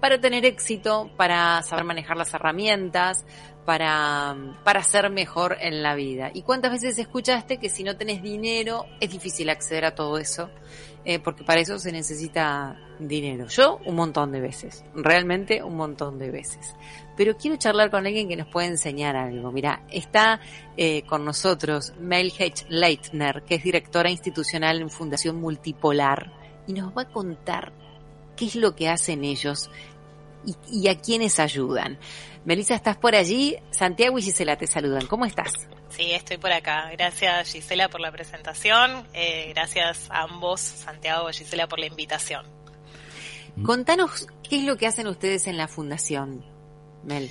para tener éxito, para saber manejar las herramientas, para, para ser mejor en la vida. ¿Y cuántas veces escuchaste que si no tenés dinero es difícil acceder a todo eso? Eh, porque para eso se necesita dinero. Yo un montón de veces, realmente un montón de veces. Pero quiero charlar con alguien que nos pueda enseñar algo. Mira, está eh, con nosotros Mel H. Leitner, que es directora institucional en Fundación Multipolar, y nos va a contar qué es lo que hacen ellos y, a quiénes ayudan. Melissa, ¿estás por allí? Santiago y Gisela te saludan. ¿Cómo estás? Sí, estoy por acá. Gracias Gisela por la presentación. Eh, gracias a ambos, Santiago y Gisela, por la invitación. Contanos qué es lo que hacen ustedes en la fundación, Mel.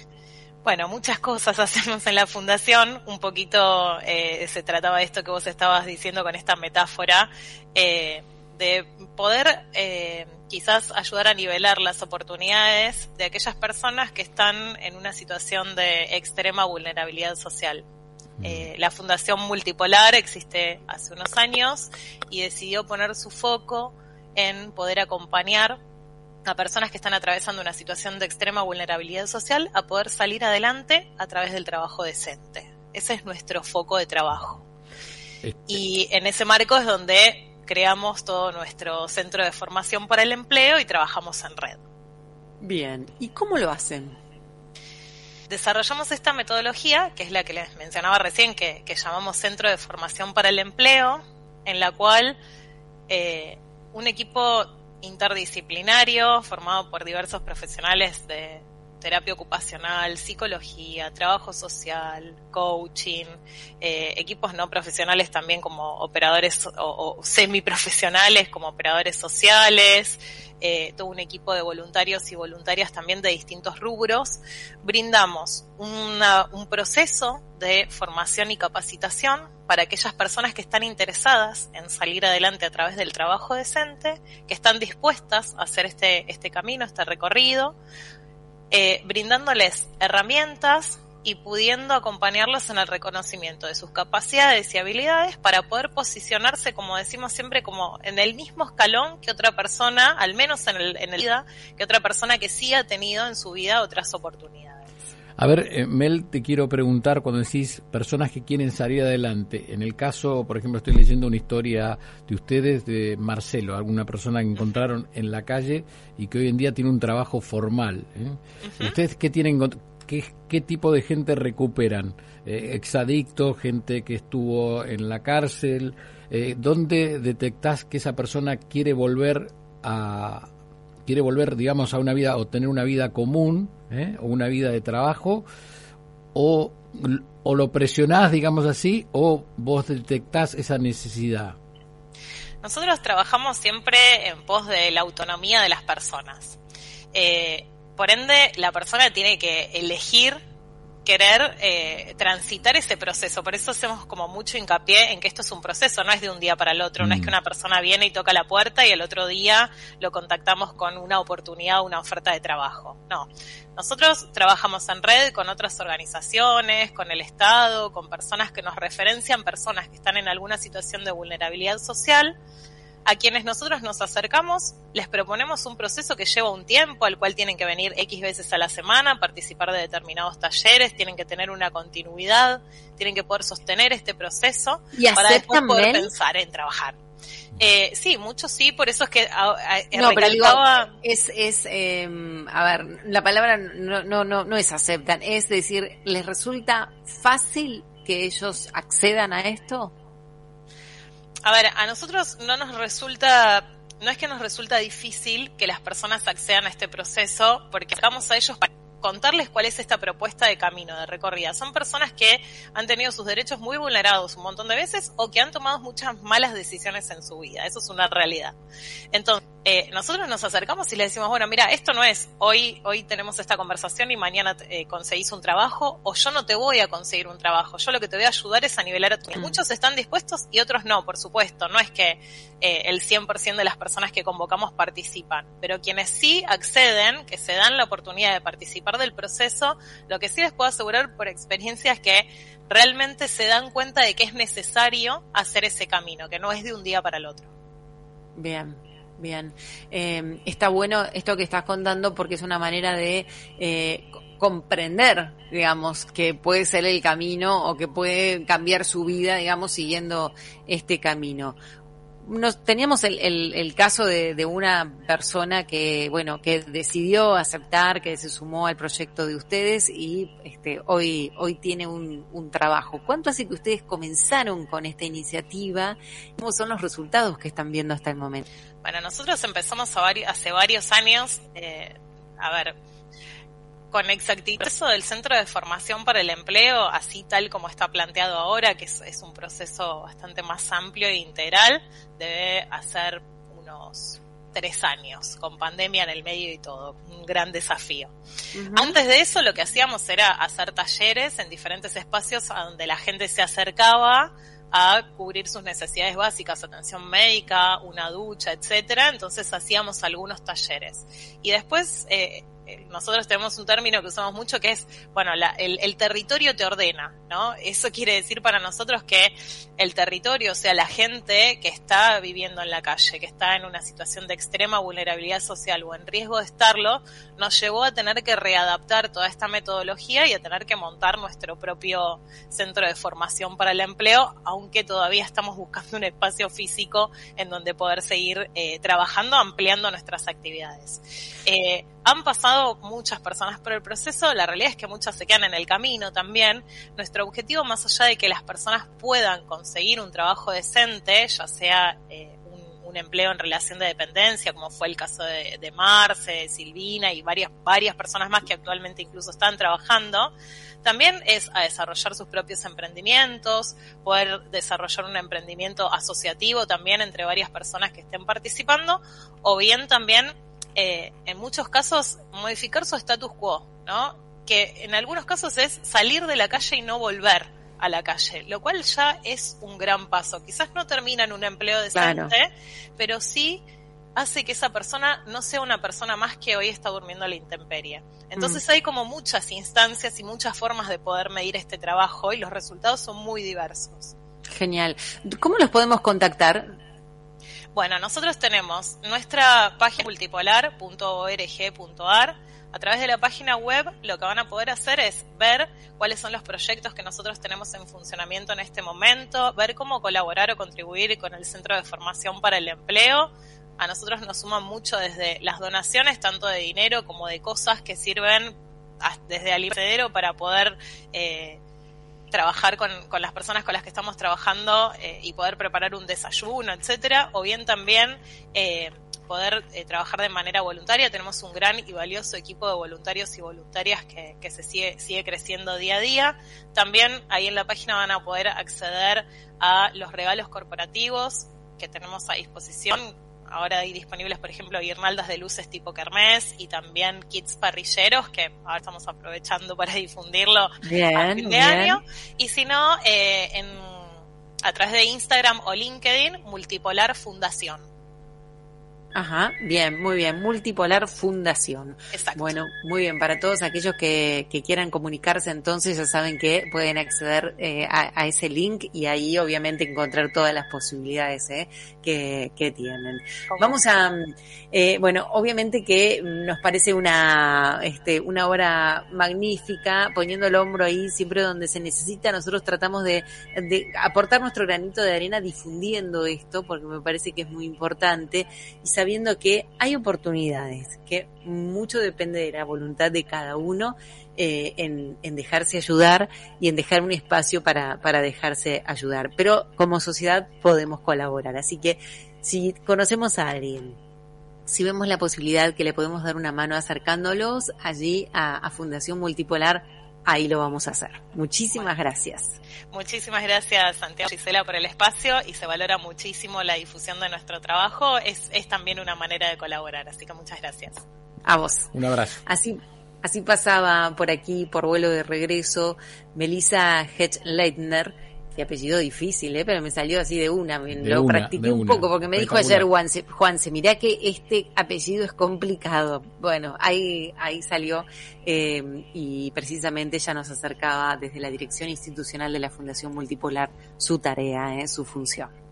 Bueno, muchas cosas hacemos en la fundación. Un poquito eh, se trataba de esto que vos estabas diciendo con esta metáfora. Eh, de poder eh, quizás ayudar a nivelar las oportunidades de aquellas personas que están en una situación de extrema vulnerabilidad social. Mm. Eh, la Fundación Multipolar existe hace unos años y decidió poner su foco en poder acompañar a personas que están atravesando una situación de extrema vulnerabilidad social a poder salir adelante a través del trabajo decente. Ese es nuestro foco de trabajo. Este y en ese marco es donde creamos todo nuestro centro de formación para el empleo y trabajamos en red. Bien, ¿y cómo lo hacen? Desarrollamos esta metodología, que es la que les mencionaba recién, que, llamamos Centro de Formación para el Empleo, en la cual eh, un equipo interdisciplinario formado por diversos profesionales de, terapia ocupacional, psicología, trabajo social, coaching, eh, equipos no profesionales también como operadores o, semiprofesionales como operadores sociales, eh, todo un equipo de voluntarios y voluntarias también de distintos rubros, brindamos un proceso de formación y capacitación para aquellas personas que están interesadas en salir adelante a través del trabajo decente, que están dispuestas a hacer este, este camino, este recorrido, eh, brindándoles herramientas y pudiendo acompañarlos en el reconocimiento de sus capacidades y habilidades para poder posicionarse, como decimos siempre, como en el mismo escalón que otra persona, al menos en el, en el vida, que otra persona que sí ha tenido en su vida otras oportunidades. A ver, eh, Mel, te quiero preguntar cuando decís personas que quieren salir adelante. En el caso, por ejemplo, estoy leyendo una historia de ustedes, de Marcelo, alguna persona que encontraron en la calle y que hoy en día tiene un trabajo formal. ¿eh? ¿Ustedes qué tienen, qué, qué, tipo de gente recuperan? Eh, ¿Exadictos, gente que estuvo en la cárcel? Eh, ¿Dónde detectás que esa persona quiere volver a, quiere volver, digamos, a una vida o tener una vida común ¿eh? o una vida de trabajo, o, lo presionás, digamos así, o vos detectás esa necesidad. Nosotros trabajamos siempre en pos de la autonomía de las personas. Eh, por ende, la persona tiene que elegir querer eh, transitar ese proceso. Por eso hacemos como mucho hincapié en que esto es un proceso, no es de un día para el otro, no es que mm. una persona viene y toca la puerta y el otro día lo contactamos con una oportunidad o una oferta de trabajo. No, nosotros trabajamos en red con otras organizaciones, con el Estado, con personas que nos referencian, personas que están en alguna situación de vulnerabilidad social a quienes nosotros nos acercamos, les proponemos un proceso que lleva un tiempo, al cual tienen que venir X veces a la semana, participar de determinados talleres, tienen que tener una continuidad, tienen que poder sostener este proceso para después poder pensar en trabajar. Eh, sí, muchos sí, por eso es que no, pero es, es em, a ver, la palabra no, no, no, no es aceptan, es decir, ¿les resulta fácil que ellos accedan a esto? A ver, a nosotros no nos resulta, no es que nos resulta difícil que las personas accedan a este proceso, porque estamos a ellos para contarles cuál es esta propuesta de camino, de recorrida. Son personas que han tenido sus derechos muy vulnerados un montón de veces o que han tomado muchas malas decisiones en su vida. Eso es una realidad. Entonces, eh, nosotros nos acercamos y le decimos, bueno, mira, esto no es. Hoy, hoy tenemos esta conversación y mañana eh, conseguís un trabajo o yo no te voy a conseguir un trabajo, yo lo que te voy a ayudar es a nivelar a tu... Mm. Muchos están dispuestos y otros no, por supuesto, no es que eh, el 100% de las personas que convocamos participan, pero quienes sí acceden, que se dan la oportunidad de participar del proceso, lo que sí les puedo asegurar por experiencia es que realmente se dan cuenta de que es necesario hacer ese camino, que no es de un día para el otro. Bien, Bien, eh, está bueno esto que estás contando porque es una manera de eh, comprender, digamos, que puede ser el camino o que puede cambiar su vida, digamos, siguiendo este camino nos teníamos el, caso de, una persona que, bueno, que decidió aceptar, que se sumó al proyecto de ustedes y este, hoy, hoy tiene un, trabajo. ¿Cuánto hace que ustedes comenzaron con esta iniciativa? ¿Cómo son los resultados que están viendo hasta el momento? Bueno, nosotros empezamos hace varios años, eh, a ver, con exactitud eso del Centro de Formación para el Empleo, así tal como está planteado ahora, que es, un proceso bastante más amplio e integral, debe hacer unos tres años, con pandemia en el medio y todo, un gran desafío. Antes de eso lo que hacíamos era hacer talleres en diferentes espacios a donde la gente se acercaba a cubrir sus necesidades básicas, atención médica, una ducha, etcétera. Entonces hacíamos algunos talleres. Y después eh, eh, nosotros tenemos un término que usamos mucho que es, bueno, el, territorio te ordena, ¿no? Eso quiere decir para nosotros que el territorio, o sea, la gente que está viviendo en la calle, que está en una situación de extrema vulnerabilidad social o en riesgo de estarlo, nos llevó a tener que readaptar toda esta metodología y a tener que montar nuestro propio centro de formación para el empleo, aunque todavía estamos buscando un espacio físico en donde poder seguir eh, trabajando, ampliando nuestras actividades. Eh, han pasado muchas personas por el proceso, la realidad es que muchas se quedan en el camino también. Nuestro objetivo, más allá de que las personas puedan conseguir un trabajo decente, ya sea eh, un, empleo en relación de dependencia, como fue el caso de, de Marce, Silvina y varias, varias personas más que actualmente incluso están trabajando, también es a desarrollar sus propios emprendimientos, poder desarrollar un emprendimiento asociativo también entre varias personas que estén participando, o bien también eh, en muchos casos modificar su status quo, ¿no? Que en algunos casos es salir de la calle y no volver a la calle, lo cual ya es un gran paso. Quizás no termina en un empleo decente, pero sí hace que esa persona no sea una persona más que hoy está durmiendo a la intemperie. Entonces mm. hay como muchas instancias y muchas formas de poder medir este trabajo y los resultados son muy diversos. Genial. ¿Cómo los podemos contactar? Bueno, nosotros tenemos nuestra página multipolar.org.ar. A través de la página web lo que van a poder hacer es ver cuáles son los proyectos que nosotros tenemos en funcionamiento en este momento, ver cómo colaborar o contribuir con el Centro de Formación para el Empleo. A nosotros nos suman mucho desde las donaciones, tanto de dinero como de cosas que sirven desde al para poder eh, trabajar con, con, las personas con las que estamos trabajando eh, y poder preparar un desayuno, etcétera, o bien también eh, poder eh, trabajar de manera voluntaria. Tenemos un gran y valioso equipo de voluntarios y voluntarias que, que se sigue, sigue creciendo día a día. También ahí en la página van a poder acceder a los regalos corporativos que tenemos a disposición ahora hay disponibles, por ejemplo, guirnaldas de luces tipo kermés y también kits parrilleros que ahora estamos aprovechando para difundirlo bien, a fin de año. Y si no, eh, en, a través de Instagram o LinkedIn, Multipolar Fundación. Ajá, bien, muy bien. Multipolar Fundación. Exacto. Bueno, muy bien. Para todos aquellos que, que quieran comunicarse, entonces ya saben que pueden acceder eh, a, ese link y ahí obviamente encontrar todas las posibilidades eh, que, que tienen. Vamos a, eh, bueno, obviamente que nos parece una, este, una obra magnífica, poniendo el hombro ahí siempre donde se necesita. Nosotros tratamos de, de aportar nuestro granito de arena difundiendo esto porque me parece que es muy importante y sabiendo que hay oportunidades, que mucho depende de la voluntad de cada uno eh, en, dejarse ayudar y en dejar un espacio para, para dejarse ayudar. Pero como sociedad podemos colaborar. Así que si conocemos a alguien, si vemos la posibilidad que le podemos dar una mano acercándolos allí a, a Fundación Multipolar, ahí lo vamos a hacer. Muchísimas gracias. Muchísimas gracias, Santiago Gisela, por el espacio y se valora muchísimo la difusión de nuestro trabajo. Es, es también una manera de colaborar, así que muchas gracias. A vos. Un abrazo. Así, así pasaba por aquí, por vuelo de regreso, Melissa Hedge-Leitner, Qué apellido difícil, ¿eh? pero me salió así de una. lo practiqué un poco porque me dijo ayer Juanse, Juanse, mirá que este apellido es complicado. Bueno, ahí, ahí salió eh, y precisamente ella nos acercaba desde la dirección institucional de la Fundación Multipolar su tarea, ¿eh? su función.